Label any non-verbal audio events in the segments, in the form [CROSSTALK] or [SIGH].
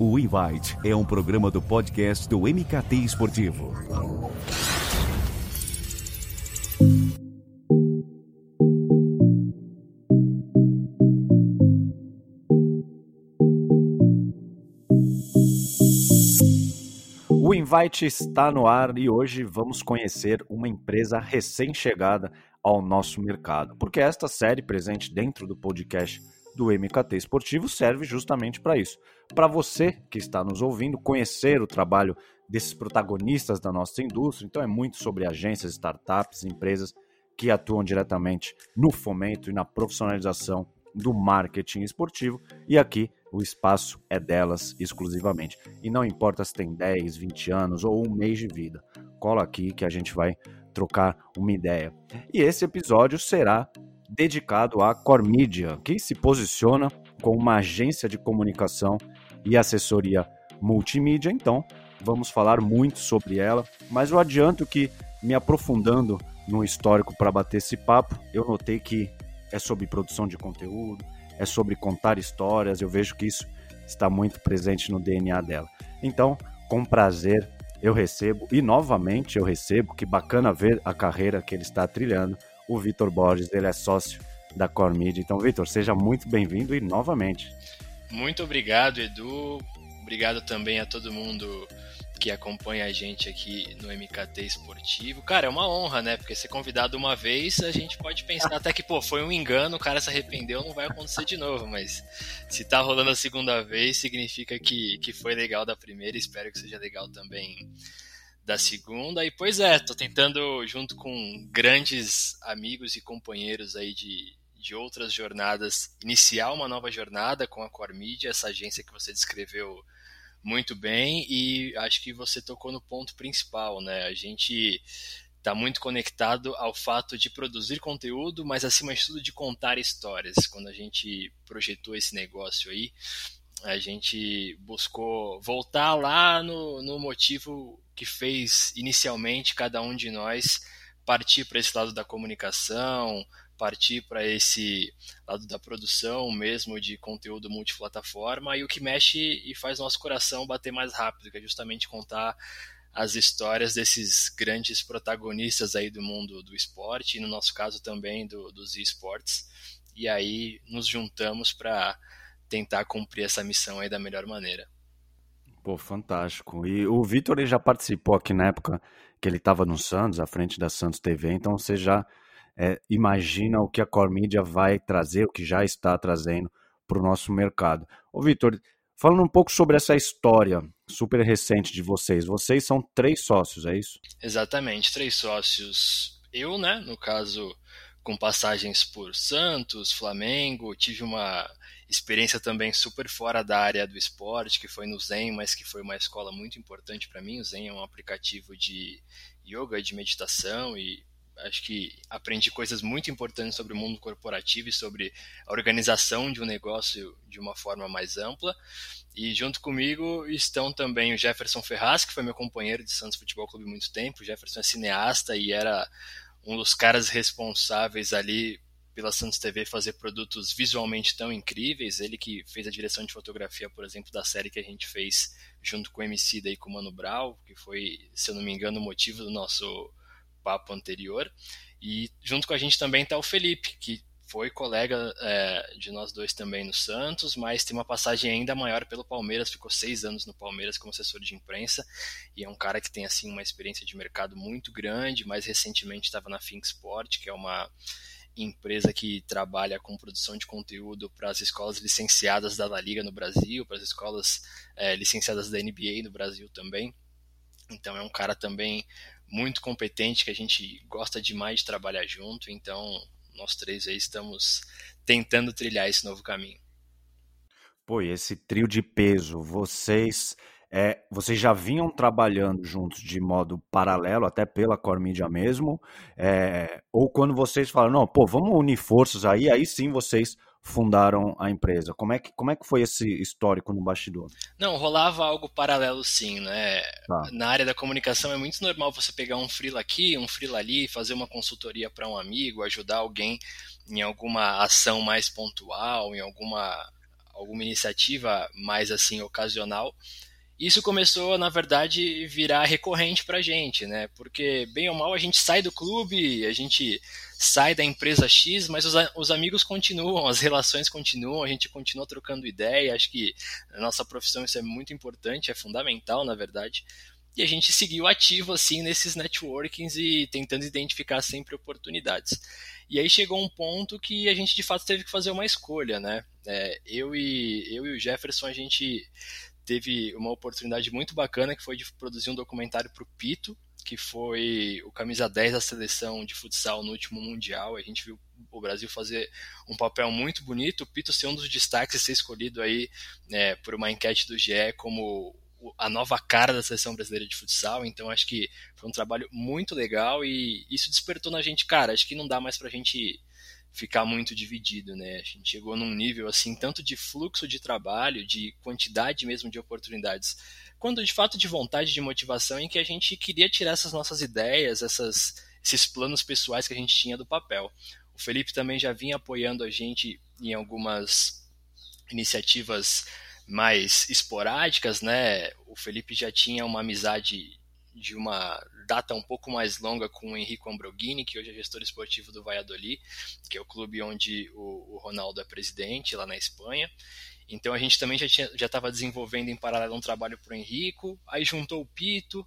O Invite é um programa do podcast do MKT Esportivo. O Invite está no ar e hoje vamos conhecer uma empresa recém-chegada ao nosso mercado, porque esta série presente dentro do podcast do MKT Esportivo serve justamente para isso. Para você que está nos ouvindo, conhecer o trabalho desses protagonistas da nossa indústria. Então, é muito sobre agências, startups, empresas que atuam diretamente no fomento e na profissionalização do marketing esportivo. E aqui o espaço é delas exclusivamente. E não importa se tem 10, 20 anos ou um mês de vida, cola aqui que a gente vai trocar uma ideia. E esse episódio será dedicado à Cormedia, que se posiciona como uma agência de comunicação e assessoria multimídia. Então, vamos falar muito sobre ela, mas eu adianto que, me aprofundando no histórico para bater esse papo, eu notei que é sobre produção de conteúdo, é sobre contar histórias, eu vejo que isso está muito presente no DNA dela. Então, com prazer, eu recebo, e novamente eu recebo, que bacana ver a carreira que ele está trilhando, o Vitor Borges, ele é sócio da Core Media. Então, Vitor, seja muito bem-vindo e novamente. Muito obrigado, Edu. Obrigado também a todo mundo que acompanha a gente aqui no MKT Esportivo. Cara, é uma honra, né? Porque ser convidado uma vez, a gente pode pensar até que, pô, foi um engano, o cara se arrependeu, não vai acontecer de novo. Mas se tá rolando a segunda vez, significa que, que foi legal da primeira. Espero que seja legal também da segunda. E pois é, tô tentando, junto com grandes amigos e companheiros aí de, de outras jornadas, iniciar uma nova jornada com a Core Media, essa agência que você descreveu muito bem e acho que você tocou no ponto principal, né? A gente está muito conectado ao fato de produzir conteúdo, mas acima de tudo de contar histórias. Quando a gente projetou esse negócio aí, a gente buscou voltar lá no, no motivo que fez inicialmente cada um de nós partir para esse lado da comunicação, partir para esse lado da produção mesmo de conteúdo multiplataforma e o que mexe e faz nosso coração bater mais rápido, que é justamente contar as histórias desses grandes protagonistas aí do mundo do esporte e no nosso caso também do, dos esportes. E aí nos juntamos para tentar cumprir essa missão aí da melhor maneira. Pô, fantástico. E o Vitor já participou aqui na época que ele estava no Santos, à frente da Santos TV, então você já é, imagina o que a Core Media vai trazer, o que já está trazendo para o nosso mercado. Ô Vitor, falando um pouco sobre essa história super recente de vocês, vocês são três sócios, é isso? Exatamente, três sócios. Eu, né, no caso, com passagens por Santos, Flamengo, tive uma experiência também super fora da área do esporte, que foi no Zen, mas que foi uma escola muito importante para mim. O Zen é um aplicativo de yoga, de meditação e acho que aprendi coisas muito importantes sobre o mundo corporativo e sobre a organização de um negócio de uma forma mais ampla. E junto comigo estão também o Jefferson Ferraz, que foi meu companheiro de Santos Futebol Clube há muito tempo. O Jefferson é cineasta e era um dos caras responsáveis ali pela Santos TV fazer produtos visualmente tão incríveis. Ele que fez a direção de fotografia, por exemplo, da série que a gente fez junto com o MC daí com o Mano Brau, que foi, se eu não me engano, o motivo do nosso papo anterior. E junto com a gente também está o Felipe, que foi colega é, de nós dois também no Santos, mas tem uma passagem ainda maior pelo Palmeiras, ficou seis anos no Palmeiras como assessor de imprensa, e é um cara que tem assim uma experiência de mercado muito grande, mais recentemente estava na Think Sport, que é uma empresa que trabalha com produção de conteúdo para as escolas licenciadas da La Liga no Brasil, para as escolas é, licenciadas da NBA no Brasil também. Então é um cara também muito competente que a gente gosta demais de trabalhar junto. Então nós três aí estamos tentando trilhar esse novo caminho. Pô, esse trio de peso, vocês é, vocês já vinham trabalhando juntos de modo paralelo, até pela Core Media mesmo, é, ou quando vocês falaram, não, pô, vamos unir forças aí, aí sim vocês fundaram a empresa. Como é que, como é que foi esse histórico no bastidor? Não, rolava algo paralelo sim, né? Tá. Na área da comunicação é muito normal você pegar um freela aqui, um freela ali, fazer uma consultoria para um amigo, ajudar alguém em alguma ação mais pontual, em alguma alguma iniciativa mais assim ocasional, isso começou, na verdade, virar recorrente para a gente, né? Porque, bem ou mal, a gente sai do clube, a gente sai da empresa X, mas os, os amigos continuam, as relações continuam, a gente continua trocando ideia. Acho que na nossa profissão isso é muito importante, é fundamental, na verdade. E a gente seguiu ativo, assim, nesses networkings e tentando identificar sempre oportunidades. E aí chegou um ponto que a gente, de fato, teve que fazer uma escolha, né? É, eu, e, eu e o Jefferson, a gente teve uma oportunidade muito bacana que foi de produzir um documentário para o Pito, que foi o camisa 10 da seleção de futsal no último mundial. A gente viu o Brasil fazer um papel muito bonito, o Pito ser um dos destaques ser escolhido aí né, por uma enquete do GE como a nova cara da seleção brasileira de futsal. Então acho que foi um trabalho muito legal e isso despertou na gente, cara, acho que não dá mais para a gente ficar muito dividido, né? A gente chegou num nível assim tanto de fluxo de trabalho, de quantidade mesmo de oportunidades, quanto de fato de vontade, de motivação em que a gente queria tirar essas nossas ideias, essas, esses planos pessoais que a gente tinha do papel. O Felipe também já vinha apoiando a gente em algumas iniciativas mais esporádicas, né? O Felipe já tinha uma amizade de uma data um pouco mais longa com o Henrico Ambroghini, que hoje é gestor esportivo do Valladolid, que é o clube onde o, o Ronaldo é presidente lá na Espanha. Então a gente também já estava desenvolvendo em paralelo um trabalho para o Henrico, aí juntou o Pito,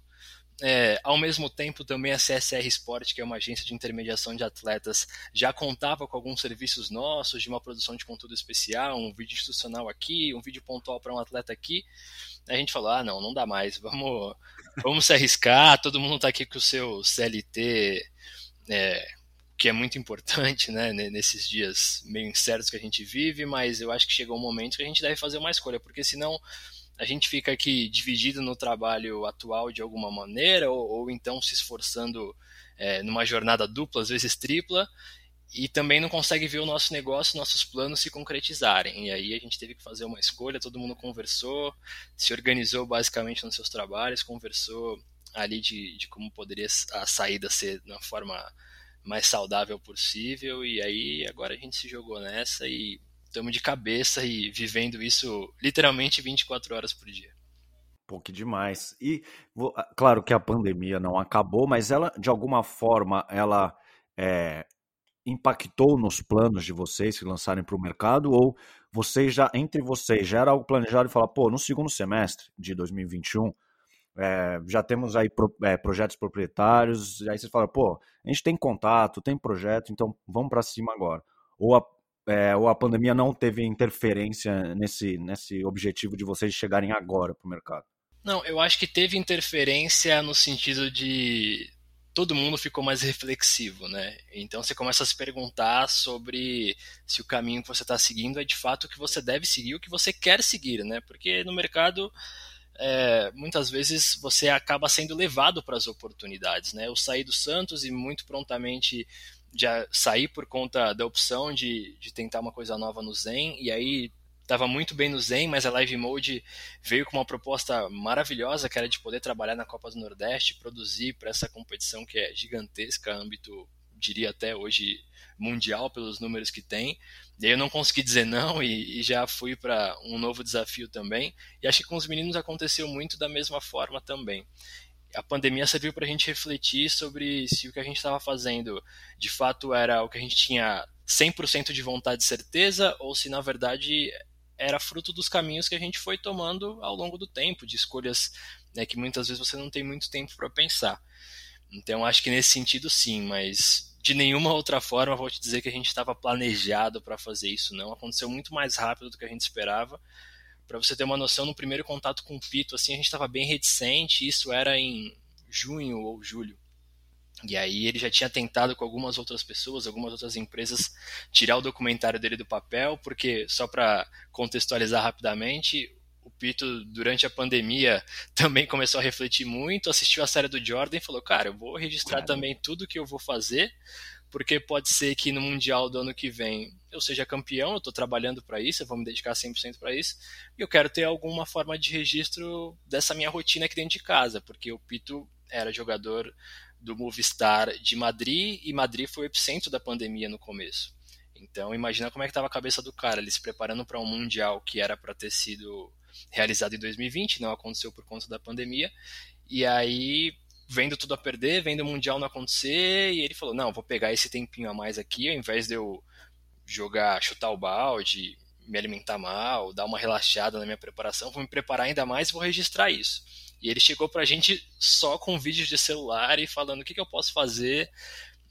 é, ao mesmo tempo, também a CSR Sport, que é uma agência de intermediação de atletas, já contava com alguns serviços nossos, de uma produção de conteúdo especial, um vídeo institucional aqui, um vídeo pontual para um atleta aqui. A gente falou: ah, não, não dá mais, vamos, vamos se arriscar. Todo mundo está aqui com o seu CLT, é, que é muito importante né, nesses dias meio incertos que a gente vive, mas eu acho que chegou um momento que a gente deve fazer uma escolha, porque senão a gente fica aqui dividido no trabalho atual de alguma maneira, ou, ou então se esforçando é, numa jornada dupla, às vezes tripla, e também não consegue ver o nosso negócio, nossos planos se concretizarem. E aí a gente teve que fazer uma escolha, todo mundo conversou, se organizou basicamente nos seus trabalhos, conversou ali de, de como poderia a saída ser de uma forma mais saudável possível, e aí agora a gente se jogou nessa e estamos de cabeça e vivendo isso literalmente 24 horas por dia. Que demais. E claro que a pandemia não acabou, mas ela, de alguma forma, ela é, impactou nos planos de vocês que lançarem para o mercado? Ou vocês já, entre vocês, já era algo planejado e falar, pô, no segundo semestre de 2021, é, já temos aí pro, é, projetos proprietários, aí vocês falam, pô, a gente tem contato, tem projeto, então vamos para cima agora. Ou a, é, ou a pandemia não teve interferência nesse, nesse objetivo de vocês chegarem agora para o mercado? Não, eu acho que teve interferência no sentido de todo mundo ficou mais reflexivo, né? Então você começa a se perguntar sobre se o caminho que você está seguindo é de fato o que você deve seguir, o que você quer seguir, né? Porque no mercado é, muitas vezes você acaba sendo levado para as oportunidades, né? Eu saí do Santos e muito prontamente já saí por conta da opção de, de tentar uma coisa nova no Zen, e aí estava muito bem no Zen, mas a Live Mode veio com uma proposta maravilhosa, que era de poder trabalhar na Copa do Nordeste, produzir para essa competição que é gigantesca, âmbito, diria até hoje, mundial, pelos números que tem. E aí eu não consegui dizer não e, e já fui para um novo desafio também. E acho que com os meninos aconteceu muito da mesma forma também a pandemia serviu para a gente refletir sobre se o que a gente estava fazendo de fato era o que a gente tinha 100% de vontade e certeza ou se na verdade era fruto dos caminhos que a gente foi tomando ao longo do tempo, de escolhas né, que muitas vezes você não tem muito tempo para pensar. Então acho que nesse sentido sim, mas de nenhuma outra forma vou te dizer que a gente estava planejado para fazer isso, não. Aconteceu muito mais rápido do que a gente esperava para você ter uma noção, no primeiro contato com o Pito, assim, a gente estava bem reticente, isso era em junho ou julho. E aí ele já tinha tentado com algumas outras pessoas, algumas outras empresas, tirar o documentário dele do papel, porque, só para contextualizar rapidamente, o Pito, durante a pandemia, [LAUGHS] também começou a refletir muito, assistiu a série do Jordan e falou, cara, eu vou registrar também tudo que eu vou fazer, porque pode ser que no Mundial do ano que vem eu seja campeão, eu estou trabalhando para isso, eu vou me dedicar 100% para isso, e eu quero ter alguma forma de registro dessa minha rotina aqui dentro de casa, porque o Pito era jogador do Movistar de Madrid, e Madrid foi o epicentro da pandemia no começo. Então imagina como é que estava a cabeça do cara, ele se preparando para um mundial que era para ter sido realizado em 2020, não aconteceu por conta da pandemia. E aí vendo tudo a perder, vendo o mundial não acontecer, e ele falou: "Não, vou pegar esse tempinho a mais aqui, ao invés de eu jogar, chutar o balde, me alimentar mal, dar uma relaxada na minha preparação, vou me preparar ainda mais e vou registrar isso. E ele chegou pra gente só com vídeos de celular e falando o que, que eu posso fazer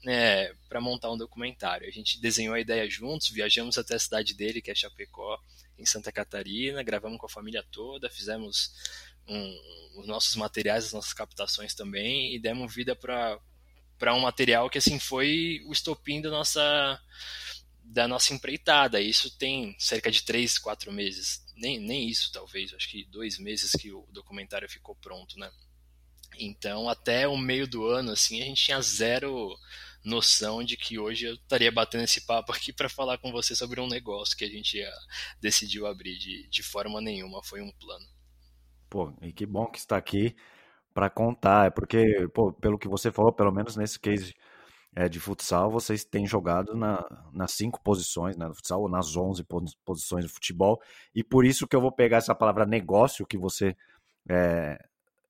né, para montar um documentário. A gente desenhou a ideia juntos, viajamos até a cidade dele, que é Chapecó, em Santa Catarina, gravamos com a família toda, fizemos um, os nossos materiais, as nossas captações também, e demos vida para um material que assim foi o estopim da nossa da nossa empreitada. Isso tem cerca de três, quatro meses. Nem, nem isso, talvez. Acho que dois meses que o documentário ficou pronto, né? Então, até o meio do ano, assim, a gente tinha zero noção de que hoje eu estaria batendo esse papo aqui para falar com você sobre um negócio que a gente decidiu abrir. De, de forma nenhuma, foi um plano. Pô, e que bom que está aqui para contar. É porque, pô, pelo que você falou, pelo menos nesse case é, de futsal, vocês têm jogado na, nas cinco posições né, no futsal, ou nas onze posições do futebol, e por isso que eu vou pegar essa palavra negócio que você é,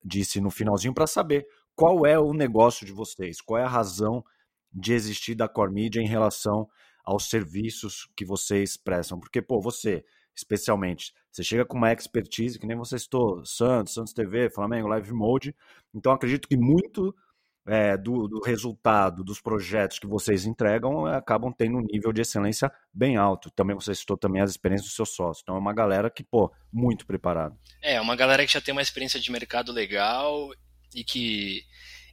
disse no finalzinho para saber qual é o negócio de vocês, qual é a razão de existir da Core Media em relação aos serviços que vocês prestam. Porque, pô, você, especialmente, você chega com uma expertise, que nem você citou, Santos, Santos TV, Flamengo, Live Mode, então acredito que muito é, do, do, resultado dos projetos que vocês entregam é, acabam tendo um nível de excelência bem alto. Também você citou também as experiências do seu sócio. Então é uma galera que, pô, muito preparada. É, uma galera que já tem uma experiência de mercado legal e que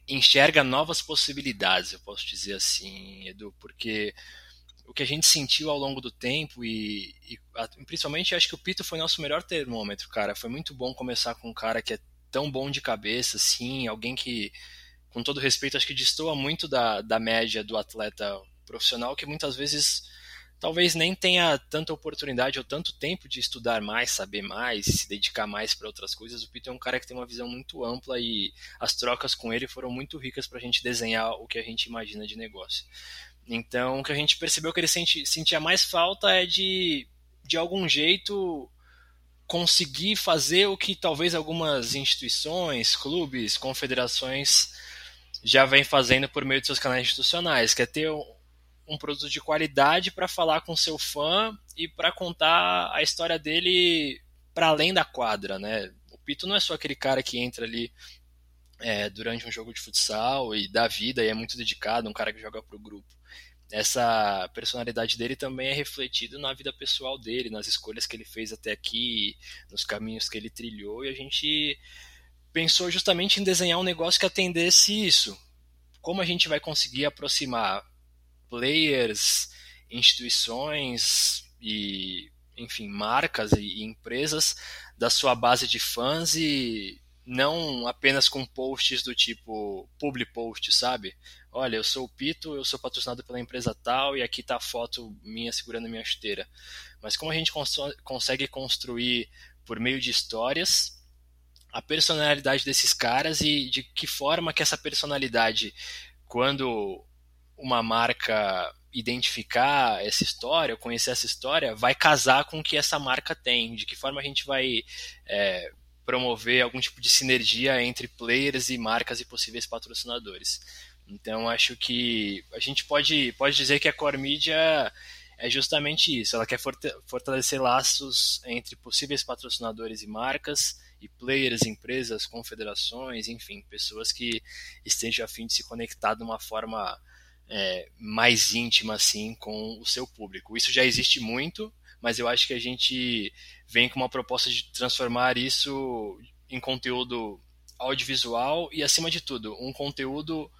enxerga novas possibilidades, eu posso dizer assim, Edu, porque o que a gente sentiu ao longo do tempo e, e principalmente acho que o Pito foi nosso melhor termômetro, cara. Foi muito bom começar com um cara que é tão bom de cabeça, assim, alguém que com todo respeito, acho que destoa muito da, da média do atleta profissional, que muitas vezes talvez nem tenha tanta oportunidade ou tanto tempo de estudar mais, saber mais, se dedicar mais para outras coisas. O Pito é um cara que tem uma visão muito ampla e as trocas com ele foram muito ricas para a gente desenhar o que a gente imagina de negócio. Então, o que a gente percebeu que ele senti, sentia mais falta é de, de algum jeito, conseguir fazer o que talvez algumas instituições, clubes, confederações já vem fazendo por meio de seus canais institucionais, que é ter um, um produto de qualidade para falar com seu fã e para contar a história dele para além da quadra, né? O Pito não é só aquele cara que entra ali é, durante um jogo de futsal e dá vida e é muito dedicado, um cara que joga para o grupo. Essa personalidade dele também é refletida na vida pessoal dele, nas escolhas que ele fez até aqui, nos caminhos que ele trilhou, e a gente pensou justamente em desenhar um negócio que atendesse isso. Como a gente vai conseguir aproximar players, instituições e, enfim, marcas e empresas da sua base de fãs e não apenas com posts do tipo public post, sabe? Olha, eu sou o Pito, eu sou patrocinado pela empresa tal e aqui tá a foto minha segurando minha chuteira. Mas como a gente cons consegue construir por meio de histórias a personalidade desses caras e de que forma que essa personalidade, quando uma marca identificar essa história, conhecer essa história, vai casar com o que essa marca tem, de que forma a gente vai é, promover algum tipo de sinergia entre players e marcas e possíveis patrocinadores. Então acho que a gente pode, pode dizer que a Core Media é justamente isso, ela quer fortalecer laços entre possíveis patrocinadores e marcas, e players, empresas, confederações, enfim, pessoas que estejam a fim de se conectar de uma forma é, mais íntima assim com o seu público. Isso já existe muito, mas eu acho que a gente vem com uma proposta de transformar isso em conteúdo audiovisual e acima de tudo um conteúdo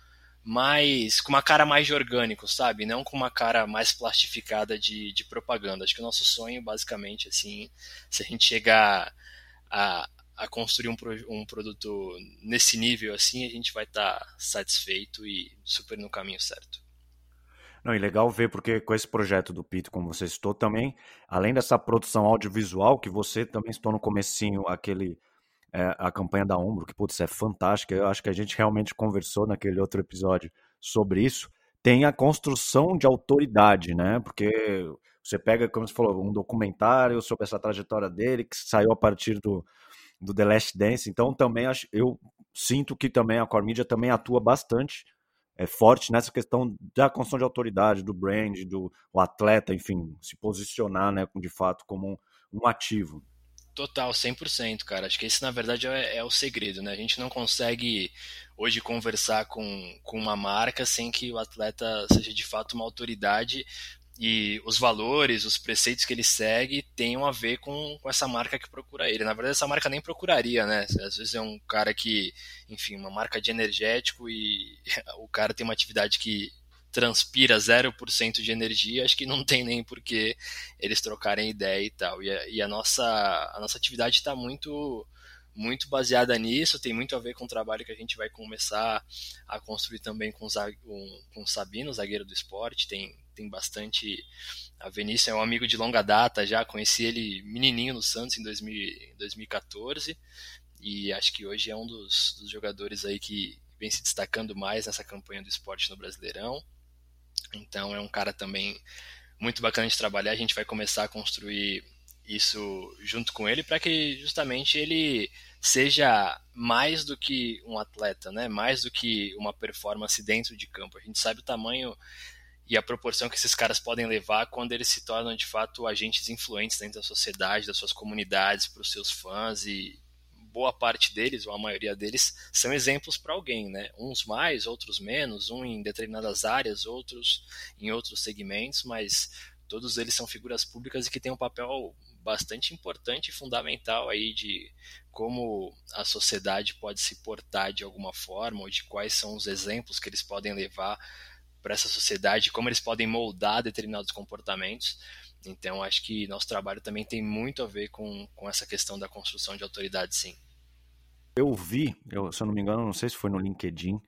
mais com uma cara mais de orgânico, sabe? Não com uma cara mais plastificada de, de propaganda. Acho que o nosso sonho, basicamente, assim, se a gente chegar a, a construir um, um produto nesse nível assim, a gente vai estar tá satisfeito e super no caminho certo. Não, e legal ver, porque com esse projeto do Pito, como você citou também, além dessa produção audiovisual, que você também citou no comecinho, aquele, é, a campanha da Ombro, que, putz, é fantástica, eu acho que a gente realmente conversou naquele outro episódio sobre isso, tem a construção de autoridade, né? Porque você pega, como você falou, um documentário sobre essa trajetória dele que saiu a partir do, do The Last Dance. Então também acho, eu sinto que também a Core Media também atua bastante é, forte nessa questão da construção de autoridade, do brand, do atleta, enfim, se posicionar, né, de fato como um, um ativo. Total, 100%, cara. Acho que esse, na verdade, é, é, o segredo, né? A gente não consegue hoje conversar com, com uma marca sem que o atleta seja de fato uma autoridade e os valores, os preceitos que ele segue tenham a ver com, com essa marca que procura ele. Na verdade, essa marca nem procuraria, né? Às vezes é um cara que, enfim, uma marca de energético e [LAUGHS] o cara tem uma atividade que transpira 0% de energia, acho que não tem nem por que eles trocarem ideia e tal. E a, e a nossa, a nossa atividade está muito muito baseada nisso, tem muito a ver com o trabalho que a gente vai começar a construir também com, com, com o Sabino, zagueiro do esporte, tem, tem bastante. A Vinícius é um amigo de longa data já, conheci ele menininho no Santos em 2000, 2014 e acho que hoje é um dos, dos jogadores aí que vem se destacando mais nessa campanha do esporte no Brasileirão. Então é um cara também muito bacana de trabalhar. A gente vai começar a construir isso junto com ele para que justamente ele seja mais do que um atleta, né? Mais do que uma performance dentro de campo. A gente sabe o tamanho e a proporção que esses caras podem levar quando eles se tornam de fato agentes influentes dentro da sociedade, das suas comunidades, para os seus fãs e boa parte deles, ou a maioria deles, são exemplos para alguém, né? Uns mais, outros menos, um em determinadas áreas, outros em outros segmentos, mas todos eles são figuras públicas e que têm um papel bastante importante e fundamental aí de como a sociedade pode se portar de alguma forma, ou de quais são os exemplos que eles podem levar para essa sociedade, como eles podem moldar determinados comportamentos. Então, acho que nosso trabalho também tem muito a ver com, com essa questão da construção de autoridade, sim. Eu vi, eu, se eu não me engano, não sei se foi no LinkedIn,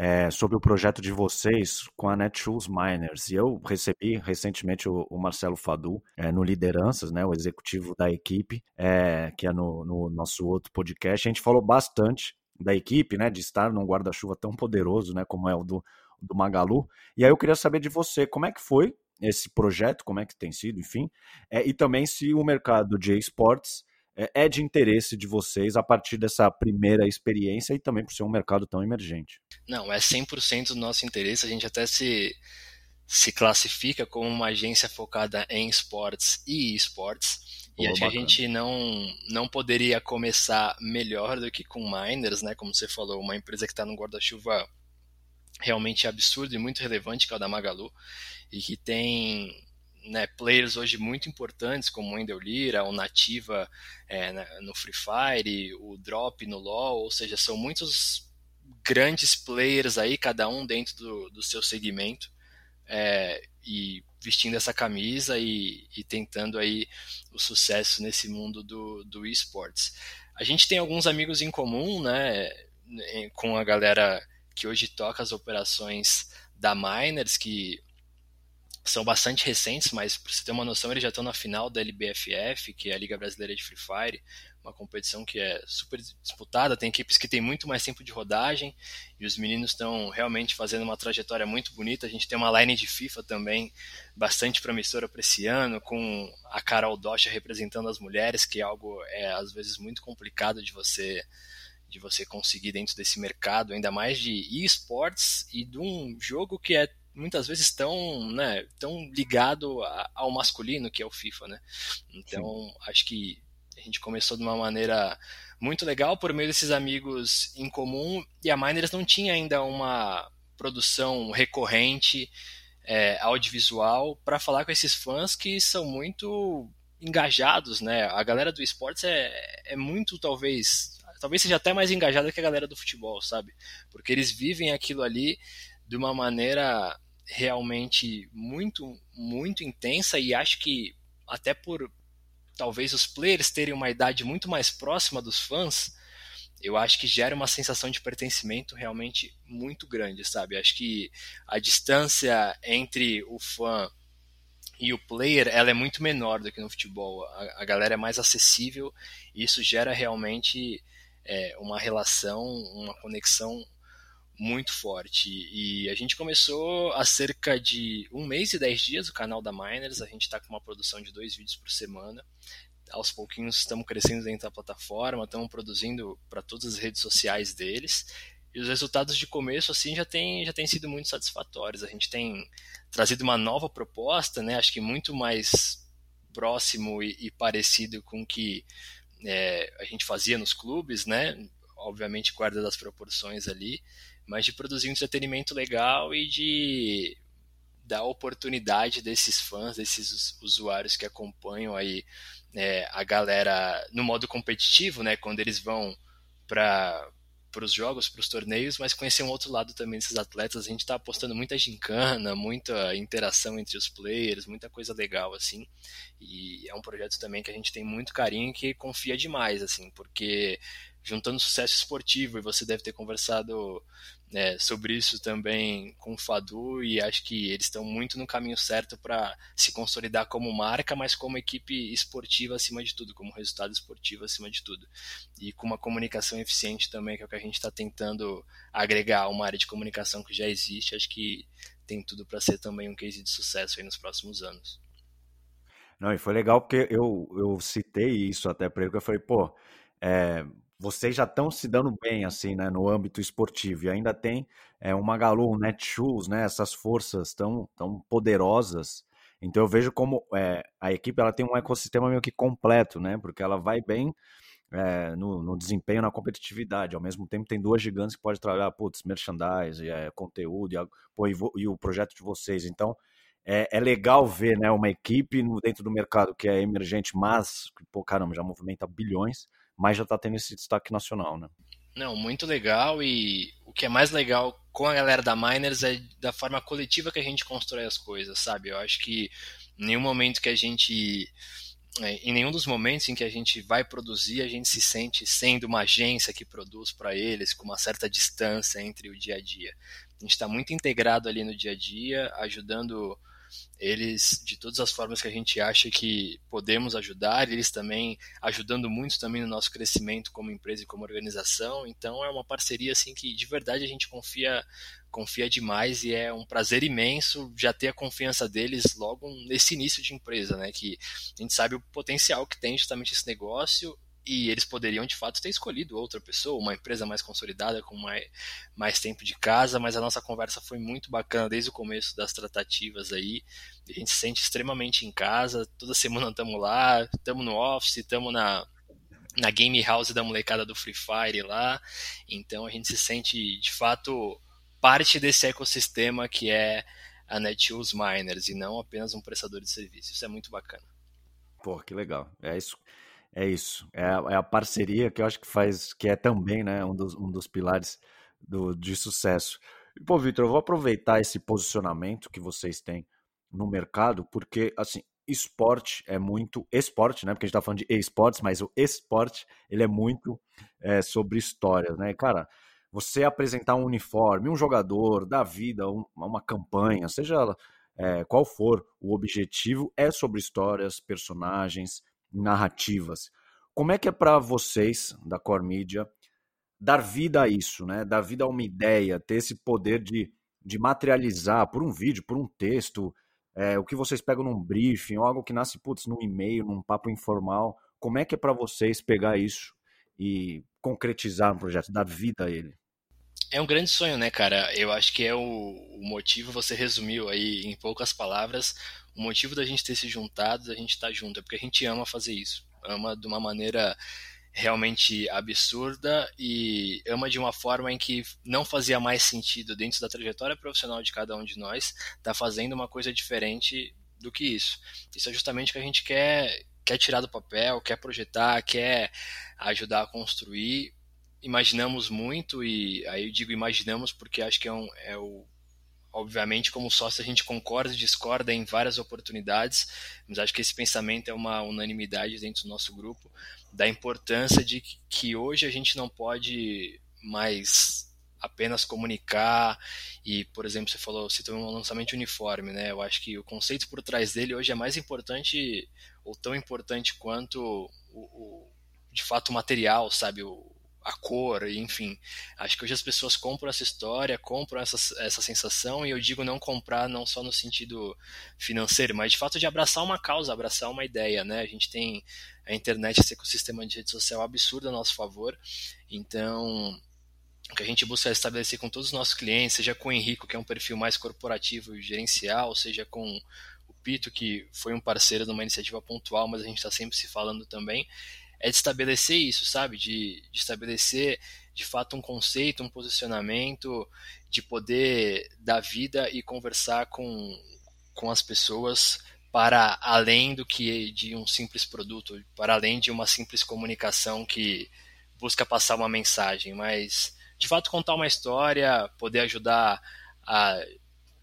é, sobre o projeto de vocês com a Netshoes Miners. E eu recebi recentemente o, o Marcelo Fadu é, no Lideranças, né, o executivo da equipe, é, que é no, no, nosso outro podcast. A gente falou bastante da equipe, né, de estar num guarda-chuva tão poderoso, né, como é o do, do Magalu. E aí eu queria saber de você, como é que foi esse projeto, como é que tem sido, enfim, é, e também se o mercado de esportes é, é de interesse de vocês a partir dessa primeira experiência e também por ser um mercado tão emergente. Não, é 100% do nosso interesse, a gente até se, se classifica como uma agência focada em esportes e esportes, e acho que a gente não, não poderia começar melhor do que com Miners, né? Como você falou, uma empresa que está no guarda-chuva realmente absurdo e muito relevante, que é o da Magalu e que tem né, players hoje muito importantes como o Wendell Lira, o Nativa é, no Free Fire, o Drop no LoL, ou seja, são muitos grandes players aí, cada um dentro do, do seu segmento, é, e vestindo essa camisa e, e, tentando aí o sucesso nesse mundo do, do esportes. A gente tem alguns amigos em comum, né, com a galera que hoje toca as operações da Miners, que são bastante recentes, mas para você ter uma noção, eles já estão na final da LBFF, que é a Liga Brasileira de Free Fire, uma competição que é super disputada, tem equipes que têm muito mais tempo de rodagem, e os meninos estão realmente fazendo uma trajetória muito bonita. A gente tem uma line de FIFA também bastante promissora para esse ano, com a Carol Docha representando as mulheres, que é algo é às vezes muito complicado de você de você conseguir dentro desse mercado, ainda mais de esportes e de um jogo que é muitas vezes tão, né, tão ligado ao masculino que é o FIFA, né? Então, Sim. acho que a gente começou de uma maneira muito legal por meio desses amigos em comum e a Miners não tinha ainda uma produção recorrente é, audiovisual para falar com esses fãs que são muito engajados, né? A galera do esportes é, é muito, talvez, talvez seja até mais engajada que a galera do futebol, sabe? Porque eles vivem aquilo ali de uma maneira realmente muito, muito intensa e acho que até por talvez os players terem uma idade muito mais próxima dos fãs, eu acho que gera uma sensação de pertencimento realmente muito grande, sabe? Acho que a distância entre o fã e o player ela é muito menor do que no futebol. A, a galera é mais acessível e isso gera realmente é, uma relação, uma conexão muito forte. E a gente começou há cerca de um mês e dez dias o canal da Miners. A gente está com uma produção de dois vídeos por semana. Aos pouquinhos estamos crescendo dentro da plataforma, estamos produzindo para todas as redes sociais deles. E os resultados de começo assim já têm já tem sido muito satisfatórios. A gente tem trazido uma nova proposta, né? Acho que muito mais próximo e, e parecido com que é, a gente fazia nos clubes, né? Obviamente guarda das proporções ali, mas de produzir um entretenimento legal e de dar oportunidade desses fãs, desses usuários que acompanham aí é, a galera no modo competitivo, né? Quando eles vão para para os jogos, para os torneios, mas conhecer um outro lado também desses atletas. A gente está apostando muita gincana, muita interação entre os players, muita coisa legal assim. E é um projeto também que a gente tem muito carinho e que confia demais, assim, porque juntando sucesso esportivo, e você deve ter conversado né, sobre isso também com o Fadu, e acho que eles estão muito no caminho certo para se consolidar como marca, mas como equipe esportiva acima de tudo, como resultado esportivo acima de tudo. E com uma comunicação eficiente também, que é o que a gente está tentando agregar uma área de comunicação que já existe, acho que tem tudo para ser também um case de sucesso aí nos próximos anos. Não, e foi legal porque eu, eu citei isso até para ele, que eu falei, pô, é, vocês já estão se dando bem assim, né, no âmbito esportivo e ainda tem é, uma Magalu, um Netshoes, né, essas forças tão, tão poderosas. Então eu vejo como é, a equipe ela tem um ecossistema meio que completo, né, porque ela vai bem é, no, no, desempenho, na competitividade. Ao mesmo tempo tem duas gigantes que podem trabalhar, putz, merchandise, é, conteúdo e, pô, e, e, o projeto de vocês. Então é, é, legal ver, né, uma equipe dentro do mercado que é emergente, mas, pô, caramba, já movimenta bilhões mas já está tendo esse destaque nacional, né? Não, muito legal e o que é mais legal com a galera da Miners é da forma coletiva que a gente constrói as coisas, sabe? Eu acho que em nenhum momento que a gente é, em nenhum dos momentos em que a gente vai produzir, a gente se sente sendo uma agência que produz para eles, com uma certa distância entre o dia a dia. A gente está muito integrado ali no dia a dia, ajudando eles de todas as formas que a gente acha que podemos ajudar, eles também ajudando muito também no nosso crescimento como empresa e como organização. Então é uma parceria assim que de verdade a gente confia confia demais e é um prazer imenso já ter a confiança deles logo nesse início de empresa, né? Que a gente sabe o potencial que tem justamente esse negócio e eles poderiam de fato ter escolhido outra pessoa, uma empresa mais consolidada, com mais, mais tempo de casa, mas a nossa conversa foi muito bacana desde o começo das tratativas aí. A gente se sente extremamente em casa, toda semana estamos lá, estamos no office, estamos na, na game house da molecada do Free Fire lá, então a gente se sente de fato parte desse ecossistema que é a Netshoes Miners e não apenas um prestador de serviço. Isso é muito bacana. Pô, que legal. É isso. É isso. É a, é a, parceria que eu acho que faz, que é também né, um, dos, um dos pilares do, de sucesso. E, pô, Vitor, eu vou aproveitar esse posicionamento que vocês têm no mercado, porque, assim, esporte é muito. Esporte, né? Porque a gente tá falando de esportes, mas o esporte, ele é muito é, sobre histórias, né? Cara, você apresentar um uniforme, um jogador, da vida, um, uma campanha, seja é, qual for o objetivo, é sobre histórias, personagens, narrativas. Como é que é para vocês, da Core Media, dar vida a isso, né? Dar vida a uma ideia, ter esse poder de, de materializar por um vídeo, por um texto, é, o que vocês pegam num briefing, ou algo que nasce, putz, num e-mail, num papo informal. Como é que é para vocês pegar isso e concretizar um projeto, dar vida a ele? É um grande sonho, né, cara? Eu acho que é o, o motivo, você resumiu aí em poucas palavras, o motivo da gente ter se juntado, da gente estar junto, é porque a gente ama fazer isso. Ama de uma maneira realmente absurda e ama de uma forma em que não fazia mais sentido dentro da trajetória profissional de cada um de nós tá fazendo uma coisa diferente do que isso. Isso é justamente o que a gente quer quer tirar do papel, quer projetar, quer ajudar a construir. Imaginamos muito e aí eu digo imaginamos porque acho que é, um, é o Obviamente, como sócio, a gente concorda e discorda em várias oportunidades, mas acho que esse pensamento é uma unanimidade dentro do nosso grupo, da importância de que hoje a gente não pode mais apenas comunicar e, por exemplo, você falou, citou um lançamento uniforme, né? Eu acho que o conceito por trás dele hoje é mais importante ou tão importante quanto o, o de fato o material, sabe? O, a cor, enfim. Acho que hoje as pessoas compram essa história, compram essa, essa sensação, e eu digo não comprar não só no sentido financeiro, mas de fato de abraçar uma causa, abraçar uma ideia, né? A gente tem a internet, esse ecossistema de rede social absurdo a nosso favor, então o que a gente busca estabelecer com todos os nossos clientes, seja com o Henrico, que é um perfil mais corporativo e gerencial, seja com o Pito, que foi um parceiro de uma iniciativa pontual, mas a gente está sempre se falando também, é de estabelecer isso, sabe? De, de estabelecer de fato um conceito, um posicionamento, de poder dar vida e conversar com, com as pessoas para além do que de um simples produto, para além de uma simples comunicação que busca passar uma mensagem, mas de fato contar uma história, poder ajudar a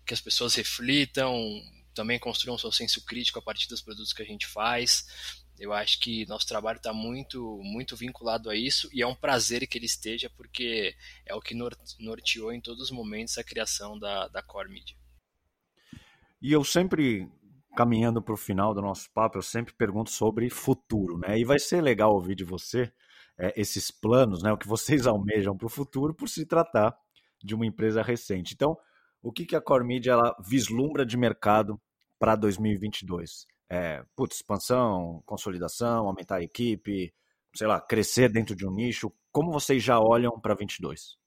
que as pessoas reflitam, também construam seu senso crítico a partir dos produtos que a gente faz. Eu acho que nosso trabalho está muito, muito vinculado a isso e é um prazer que ele esteja, porque é o que norteou em todos os momentos a criação da, da Core Media. E eu sempre, caminhando para o final do nosso papo, eu sempre pergunto sobre futuro, né? E vai ser legal ouvir de você é, esses planos, né? O que vocês [LAUGHS] almejam para o futuro, por se tratar de uma empresa recente. Então, o que, que a Core Media ela vislumbra de mercado para 2022? É, putz, expansão, consolidação, aumentar a equipe, sei lá, crescer dentro de um nicho? Como vocês já olham para 22?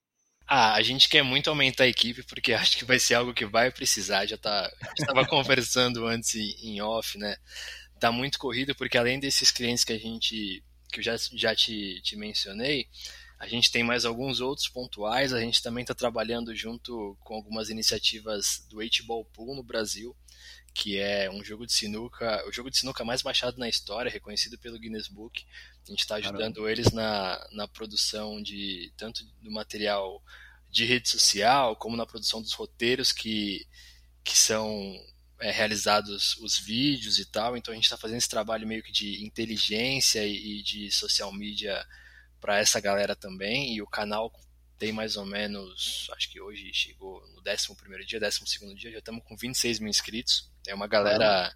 Ah, a gente quer muito aumentar a equipe porque [LAUGHS] acho que vai ser algo que vai precisar. Já tá, estava [LAUGHS] conversando antes em off, né? Tá muito corrido porque além desses clientes que a gente que eu já, já te, te mencionei, a gente tem mais alguns outros pontuais. A gente também está trabalhando junto com algumas iniciativas do H-Ball Pool no Brasil que é um jogo de sinuca, o jogo de sinuca mais baixado na história, reconhecido pelo Guinness Book. A gente está ajudando Caramba. eles na, na produção de tanto do material de rede social, como na produção dos roteiros que, que são é, realizados os vídeos e tal. Então a gente está fazendo esse trabalho meio que de inteligência e, e de social media para essa galera também. E o canal tem mais ou menos, acho que hoje chegou no 11 dia, 12 dia, já estamos com 26 mil inscritos. É uma galera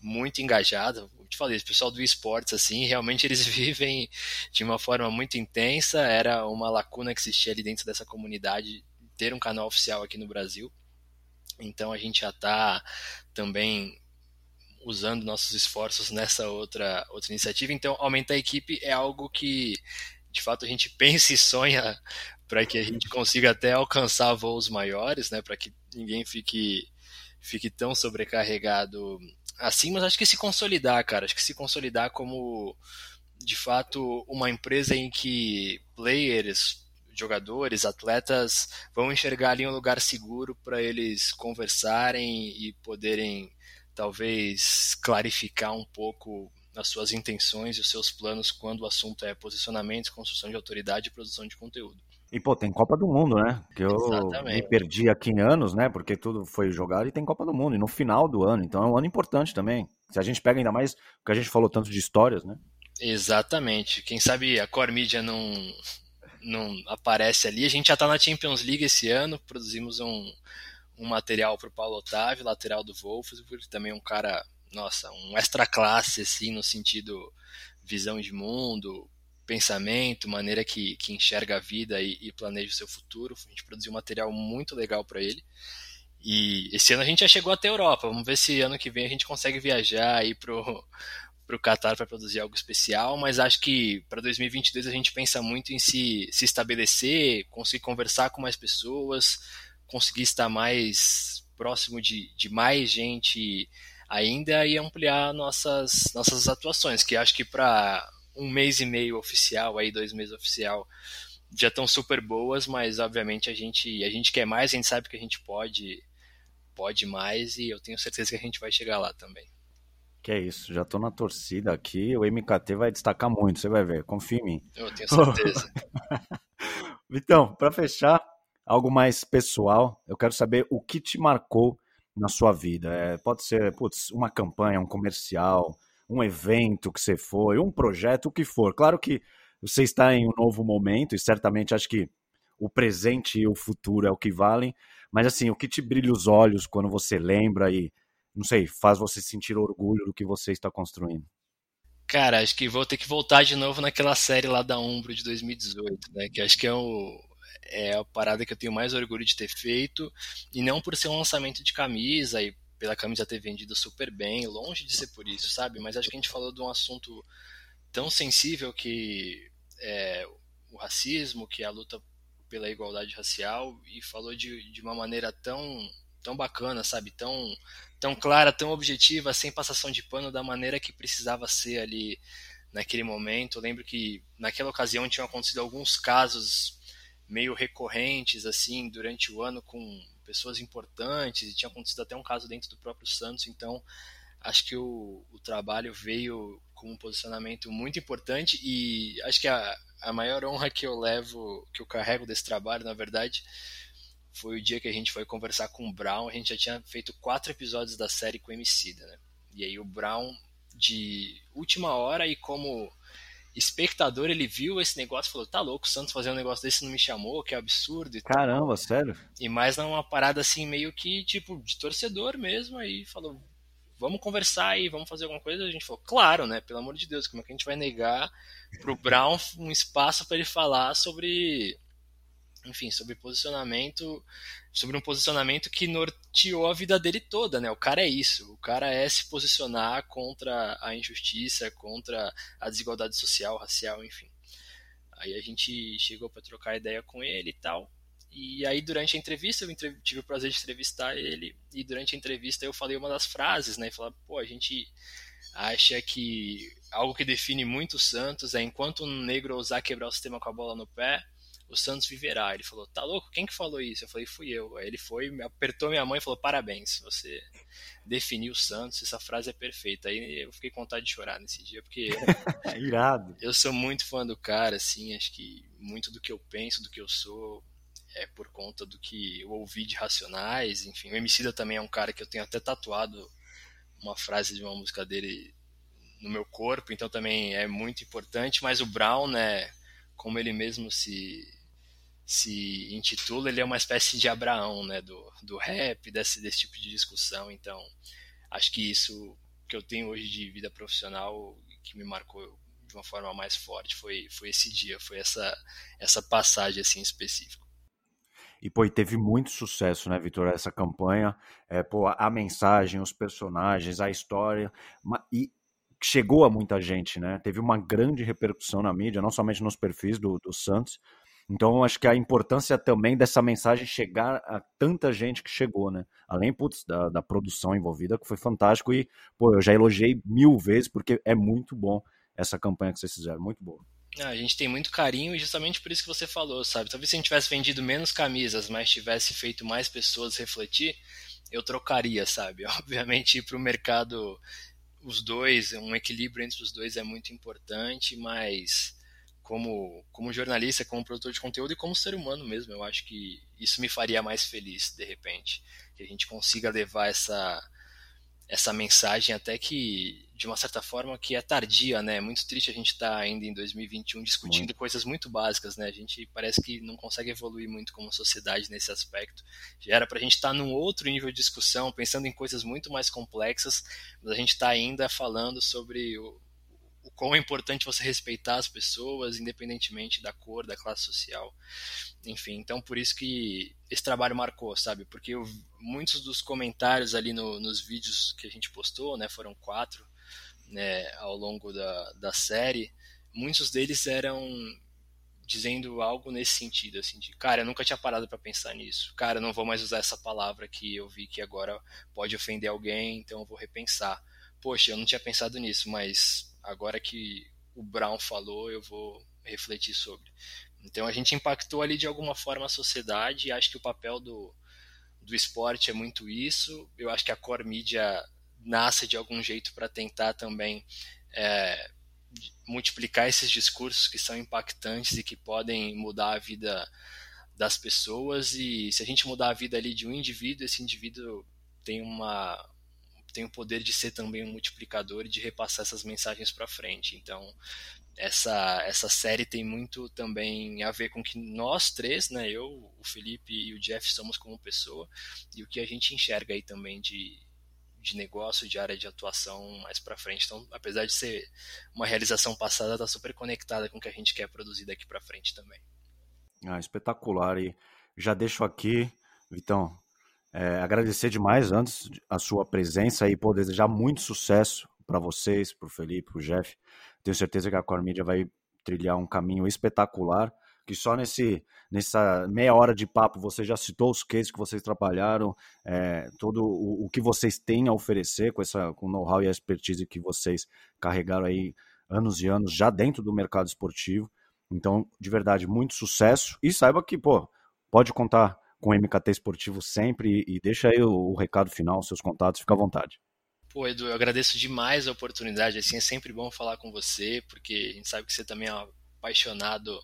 muito engajada. Eu te falei, o pessoal do esportes, assim, realmente eles [LAUGHS] vivem de uma forma muito intensa. Era uma lacuna que existia ali dentro dessa comunidade ter um canal oficial aqui no Brasil. Então a gente já está também usando nossos esforços nessa outra, outra iniciativa. Então, aumentar a equipe é algo que, de fato, a gente [LAUGHS] pensa e sonha para que a gente consiga até alcançar voos maiores, né, para que ninguém fique fique tão sobrecarregado assim, mas acho que se consolidar, cara, acho que se consolidar como de fato uma empresa em que players, jogadores, atletas vão enxergar ali um lugar seguro para eles conversarem e poderem talvez clarificar um pouco as suas intenções e os seus planos quando o assunto é posicionamento, construção de autoridade e produção de conteúdo. E, pô, tem Copa do Mundo, né? Que eu Exatamente. me perdi aqui em anos, né? Porque tudo foi jogado e tem Copa do Mundo. E no final do ano. Então é um ano importante também. Se a gente pega ainda mais o que a gente falou tanto de histórias, né? Exatamente. Quem sabe a Core Media não, não aparece ali. A gente já está na Champions League esse ano. Produzimos um, um material para o Paulo Otávio, lateral do Wolfsburg. Também um cara, nossa, um extra classe, assim, no sentido visão de mundo, pensamento, maneira que, que enxerga a vida e, e planeja o seu futuro. A gente produziu um material muito legal para ele. E esse ano a gente já chegou até a Europa. Vamos ver se ano que vem a gente consegue viajar aí pro para o Qatar para produzir algo especial, mas acho que para 2022 a gente pensa muito em se, se estabelecer, conseguir conversar com mais pessoas, conseguir estar mais próximo de, de mais gente ainda e ampliar nossas, nossas atuações, que acho que para um mês e meio oficial, aí dois meses oficial, já estão super boas, mas obviamente a gente, a gente quer mais, a gente sabe que a gente pode, pode mais e eu tenho certeza que a gente vai chegar lá também. Que é isso, já estou na torcida aqui, o MKT vai destacar muito, você vai ver, confia em mim. Eu tenho certeza. [LAUGHS] então, para fechar, algo mais pessoal, eu quero saber o que te marcou na sua vida. É, pode ser, putz, uma campanha, um comercial, um evento que você foi, um projeto, o que for. Claro que você está em um novo momento e certamente acho que o presente e o futuro é o que valem, mas assim, o que te brilha os olhos quando você lembra e, não sei, faz você sentir orgulho do que você está construindo? Cara, acho que vou ter que voltar de novo naquela série lá da Umbro de 2018, né? Que acho que é, o, é a parada que eu tenho mais orgulho de ter feito. E não por ser um lançamento de camisa e pela camisa ter vendido super bem, longe de ser por isso, sabe? Mas acho que a gente falou de um assunto tão sensível que é o racismo, que é a luta pela igualdade racial, e falou de, de uma maneira tão, tão bacana, sabe? Tão tão clara, tão objetiva, sem passação de pano da maneira que precisava ser ali naquele momento. Eu lembro que naquela ocasião tinham acontecido alguns casos meio recorrentes assim durante o ano com pessoas importantes e tinha acontecido até um caso dentro do próprio Santos. Então acho que o, o trabalho veio com um posicionamento muito importante e acho que a, a maior honra que eu levo, que eu carrego desse trabalho, na verdade, foi o dia que a gente foi conversar com o Brown. A gente já tinha feito quatro episódios da série com o Emicida, né? E aí o Brown, de última hora e como espectador, ele viu esse negócio e falou: tá louco, o Santos fazer um negócio desse não me chamou, que absurdo. Caramba, tal. sério? E mais numa parada assim, meio que tipo de torcedor mesmo. Aí falou: vamos conversar aí, vamos fazer alguma coisa. A gente falou: claro, né? Pelo amor de Deus, como é que a gente vai negar pro [LAUGHS] Brown um espaço para ele falar sobre enfim, sobre posicionamento, sobre um posicionamento que norteou a vida dele toda, né? O cara é isso, o cara é se posicionar contra a injustiça, contra a desigualdade social, racial, enfim. Aí a gente chegou para trocar ideia com ele e tal. E aí durante a entrevista eu tive o prazer de entrevistar ele e durante a entrevista eu falei uma das frases, né? Falar, pô, a gente acha que algo que define muito o Santos é enquanto um negro ousar quebrar o sistema com a bola no pé, o Santos viverá. Ele falou, tá louco? Quem que falou isso? Eu falei, fui eu. Aí ele foi, apertou minha mão e falou, parabéns, você definiu o Santos, essa frase é perfeita. Aí eu fiquei com vontade de chorar nesse dia, porque [LAUGHS] Irado. eu sou muito fã do cara, assim, acho que muito do que eu penso, do que eu sou, é por conta do que eu ouvi de Racionais, enfim. O Emicida também é um cara que eu tenho até tatuado uma frase de uma música dele no meu corpo, então também é muito importante, mas o Brown, né, como ele mesmo se se intitula, ele é uma espécie de Abraão, né, do, do rap, desse, desse tipo de discussão. Então, acho que isso que eu tenho hoje de vida profissional que me marcou de uma forma mais forte foi, foi esse dia, foi essa, essa passagem assim específica. E, pô, e teve muito sucesso, né, Vitor, essa campanha. É, pô, a mensagem, os personagens, a história. E chegou a muita gente, né? Teve uma grande repercussão na mídia, não somente nos perfis do, do Santos, então, acho que a importância também dessa mensagem chegar a tanta gente que chegou, né? Além, putz, da, da produção envolvida, que foi fantástico. E, pô, eu já elogiei mil vezes, porque é muito bom essa campanha que vocês fizeram, muito boa. Ah, a gente tem muito carinho e justamente por isso que você falou, sabe? Talvez se a gente tivesse vendido menos camisas, mas tivesse feito mais pessoas refletir, eu trocaria, sabe? [LAUGHS] Obviamente, para o mercado, os dois, um equilíbrio entre os dois é muito importante, mas como, como jornalista, como produtor de conteúdo e como ser humano mesmo. Eu acho que isso me faria mais feliz, de repente. Que a gente consiga levar essa, essa mensagem até que, de uma certa forma, que é tardia, né? É muito triste a gente estar tá ainda em 2021 discutindo muito. coisas muito básicas, né? A gente parece que não consegue evoluir muito como sociedade nesse aspecto. Já era para a gente estar tá num outro nível de discussão, pensando em coisas muito mais complexas, mas a gente está ainda falando sobre o, o quão é importante você respeitar as pessoas, independentemente da cor, da classe social. Enfim, então por isso que esse trabalho marcou, sabe? Porque eu, muitos dos comentários ali no, nos vídeos que a gente postou, né, foram quatro né, ao longo da, da série, muitos deles eram dizendo algo nesse sentido, assim, de cara, eu nunca tinha parado para pensar nisso, cara, eu não vou mais usar essa palavra que eu vi que agora pode ofender alguém, então eu vou repensar. Poxa, eu não tinha pensado nisso, mas agora que o Brown falou, eu vou refletir sobre. Então a gente impactou ali de alguma forma a sociedade e acho que o papel do, do esporte é muito isso. Eu acho que a core media nasce de algum jeito para tentar também é, multiplicar esses discursos que são impactantes e que podem mudar a vida das pessoas e se a gente mudar a vida ali de um indivíduo, esse indivíduo tem uma tem o poder de ser também um multiplicador e de repassar essas mensagens para frente. Então, essa, essa série tem muito também a ver com que nós três, né, eu, o Felipe e o Jeff somos como pessoa e o que a gente enxerga aí também de, de negócio, de área de atuação mais para frente. Então, apesar de ser uma realização passada, está super conectada com o que a gente quer produzir daqui para frente também. Ah, espetacular. E já deixo aqui, Vitão, é, agradecer demais antes a sua presença e poder desejar muito sucesso para vocês, para o Felipe, para o Jeff. Tenho certeza que a Core Media vai trilhar um caminho espetacular que só nesse, nessa meia hora de papo você já citou os cases que vocês trabalharam, é, todo o, o, que vocês têm a oferecer com, essa, com o know-how e a expertise que vocês carregaram aí anos e anos já dentro do mercado esportivo. Então, de verdade, muito sucesso e saiba que, pô, pode contar com o MKT Esportivo sempre e, deixa aí o, o recado final, seus contatos, fica à vontade. Pô, Edu, eu agradeço demais a oportunidade, assim, é sempre bom falar com você, porque a gente sabe que você também é apaixonado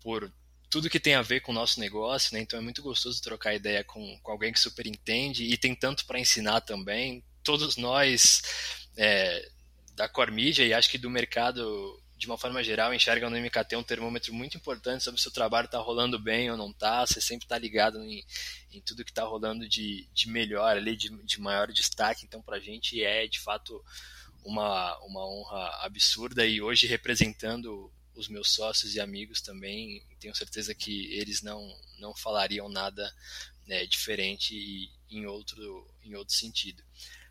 por tudo que tem a ver com o nosso negócio, né? Então é muito gostoso trocar ideia com, com alguém que super entende e tem tanto para ensinar também. Todos nós é, da Core e acho que do mercado de uma forma geral enxergam no MKT um termômetro muito importante sobre se o trabalho está rolando bem ou não está. Você sempre está ligado em, em, tudo que está rolando de, de melhor ali, de, de maior destaque. Então para a gente é de fato uma, uma honra absurda e hoje representando os meus sócios e amigos também, tenho certeza que eles não, não falariam nada né, diferente em outro, em outro sentido.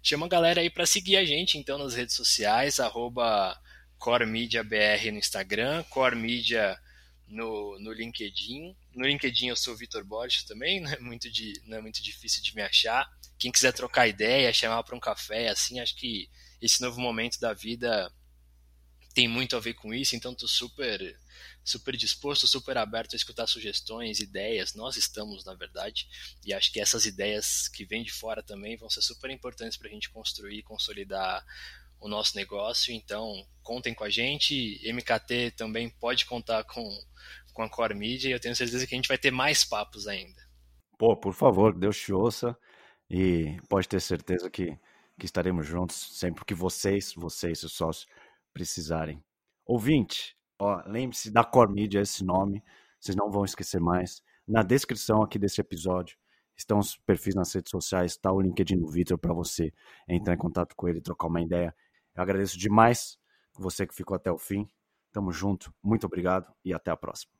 Chama a galera aí para seguir a gente então nas redes sociais, arroba CoreMediaBR no Instagram, CoreMedia no, no LinkedIn. No LinkedIn eu sou o Vitor Borges também, [LAUGHS] não é, muito de, não é muito difícil de me achar. Quem quiser trocar ideia, chamar para um café, assim, acho que esse novo momento da vida tem muito a ver com isso, então estou super, super disposto, super aberto a escutar sugestões, ideias. Nós estamos, na verdade, e acho que essas ideias que vêm de fora também vão ser super importantes para a gente construir e consolidar o nosso negócio. Então, contem com a gente. MKT também pode contar com, com a Core Media e eu tenho certeza que a gente vai ter mais papos ainda. Pô, por favor, Deus te ouça e pode ter certeza que, que estaremos juntos sempre que vocês, vocês, os sócios, precisarem. Ouvinte, lembre-se da Core Media, esse nome, vocês não vão esquecer mais. Na descrição aqui desse episódio estão os perfis nas redes sociais, está o LinkedIn do Vitor para você entrar em contato com ele, trocar uma ideia. Eu agradeço demais você que ficou até o fim. Tamo junto, muito obrigado e até a próxima.